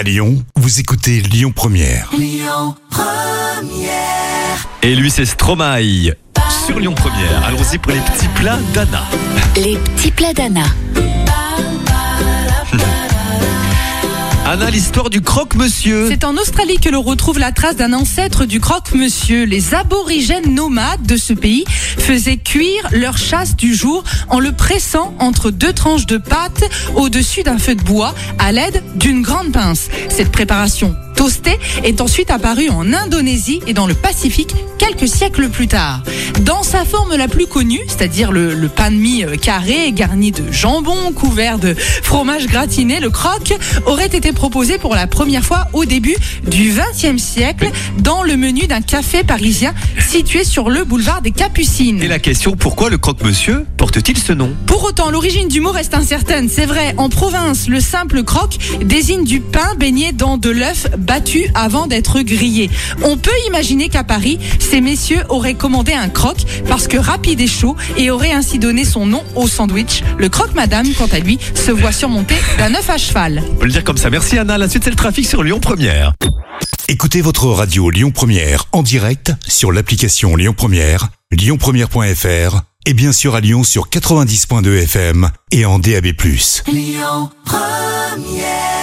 À Lyon, vous écoutez Lyon Première. Et lui, c'est Stromae. Sur Lyon Première, allons-y pour les petits plats d'Anna. Les petits plats d'Anna. Anna, l'histoire du croque-monsieur. C'est en Australie que l'on retrouve la trace d'un ancêtre du croque-monsieur. Les aborigènes nomades de ce pays faisaient cuire leur chasse du jour en le pressant entre deux tranches de pâte au-dessus d'un feu de bois à l'aide d'une grande pince. Cette préparation toastée est ensuite apparue en Indonésie et dans le Pacifique quelques siècles plus tard. Dans sa forme la plus connue, c'est-à-dire le, le pain de mie euh, carré garni de jambon couvert de fromage gratiné, le croque aurait été proposé pour la première fois au début du XXe siècle dans le menu d'un café parisien situé sur le boulevard des Capucines. Et la question, pourquoi le croque-monsieur porte-t-il ce nom? Pour autant, l'origine du mot reste incertaine. C'est vrai, en province, le simple croque désigne du pain baigné dans de l'œuf battu avant d'être grillé. On peut imaginer qu'à Paris, ces messieurs auraient commandé un croque parce que rapide et chaud et auraient ainsi donné son nom au sandwich. Le croque madame, quant à lui, se voit surmonté d'un œuf à cheval. On peut le dire comme ça. Merci Anna. La suite, c'est le trafic sur Lyon Première. Écoutez votre radio Lyon Première en direct sur l'application Lyon Première, lyonpremière.fr et bien sûr à Lyon sur 90.2 FM et en DAB+. Lyon Première